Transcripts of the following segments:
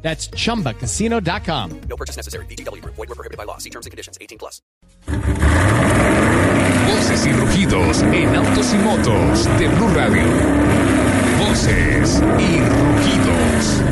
That's chumbacasino.com. No purchase necessary. BGW. Void were prohibited by law. See terms and conditions. 18 plus. Voces y rugidos en autos y motos de Blue Radio. Voces y rugidos.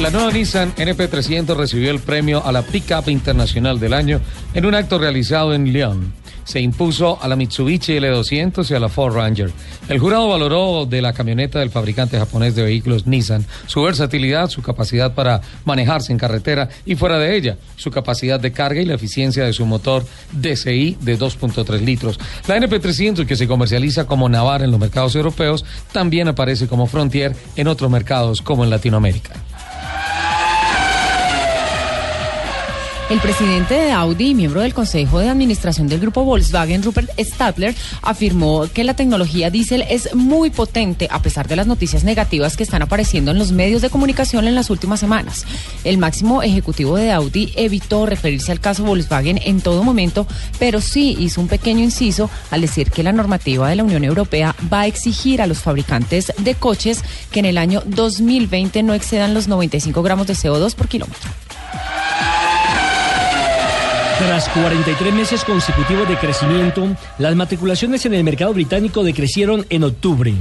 La nueva Nissan NP300 recibió el premio a la Pickup Internacional del Año en un acto realizado en Lyon. Se impuso a la Mitsubishi L200 y a la Ford Ranger. El jurado valoró de la camioneta del fabricante japonés de vehículos Nissan su versatilidad, su capacidad para manejarse en carretera y fuera de ella, su capacidad de carga y la eficiencia de su motor DCI de 2.3 litros. La NP300, que se comercializa como Navara en los mercados europeos, también aparece como Frontier en otros mercados como en Latinoamérica. El presidente de Audi y miembro del Consejo de Administración del grupo Volkswagen, Rupert Stadler, afirmó que la tecnología diésel es muy potente a pesar de las noticias negativas que están apareciendo en los medios de comunicación en las últimas semanas. El máximo ejecutivo de Audi evitó referirse al caso Volkswagen en todo momento, pero sí hizo un pequeño inciso al decir que la normativa de la Unión Europea va a exigir a los fabricantes de coches que en el año 2020 no excedan los 95 gramos de CO2 por kilómetro. Tras 43 meses consecutivos de crecimiento, las matriculaciones en el mercado británico decrecieron en octubre.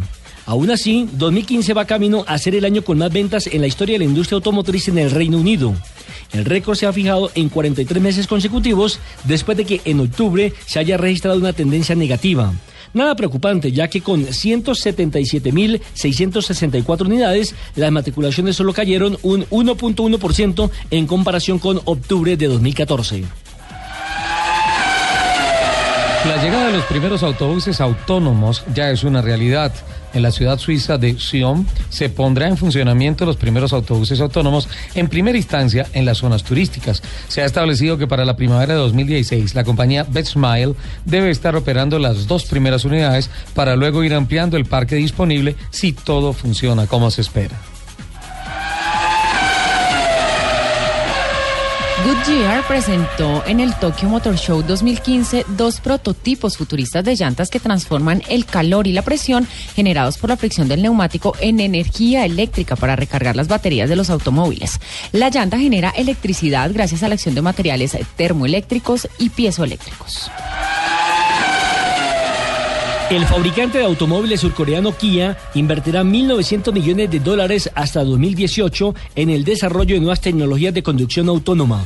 Aún así, 2015 va camino a ser el año con más ventas en la historia de la industria automotriz en el Reino Unido. El récord se ha fijado en 43 meses consecutivos después de que en octubre se haya registrado una tendencia negativa. Nada preocupante, ya que con 177.664 unidades, las matriculaciones solo cayeron un 1.1% en comparación con octubre de 2014. La llegada de los primeros autobuses autónomos ya es una realidad. En la ciudad suiza de Sion se pondrá en funcionamiento los primeros autobuses autónomos en primera instancia en las zonas turísticas. Se ha establecido que para la primavera de 2016 la compañía Betsmile debe estar operando las dos primeras unidades para luego ir ampliando el parque disponible si todo funciona como se espera. Goodyear presentó en el Tokyo Motor Show 2015 dos prototipos futuristas de llantas que transforman el calor y la presión generados por la fricción del neumático en energía eléctrica para recargar las baterías de los automóviles. La llanta genera electricidad gracias a la acción de materiales termoeléctricos y piezoeléctricos. El fabricante de automóviles surcoreano Kia invertirá 1.900 millones de dólares hasta 2018 en el desarrollo de nuevas tecnologías de conducción autónoma.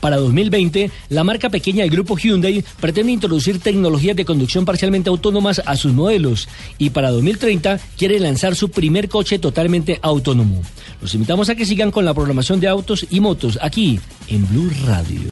Para 2020, la marca pequeña del grupo Hyundai pretende introducir tecnologías de conducción parcialmente autónomas a sus modelos y para 2030 quiere lanzar su primer coche totalmente autónomo. Los invitamos a que sigan con la programación de autos y motos aquí en Blue Radio.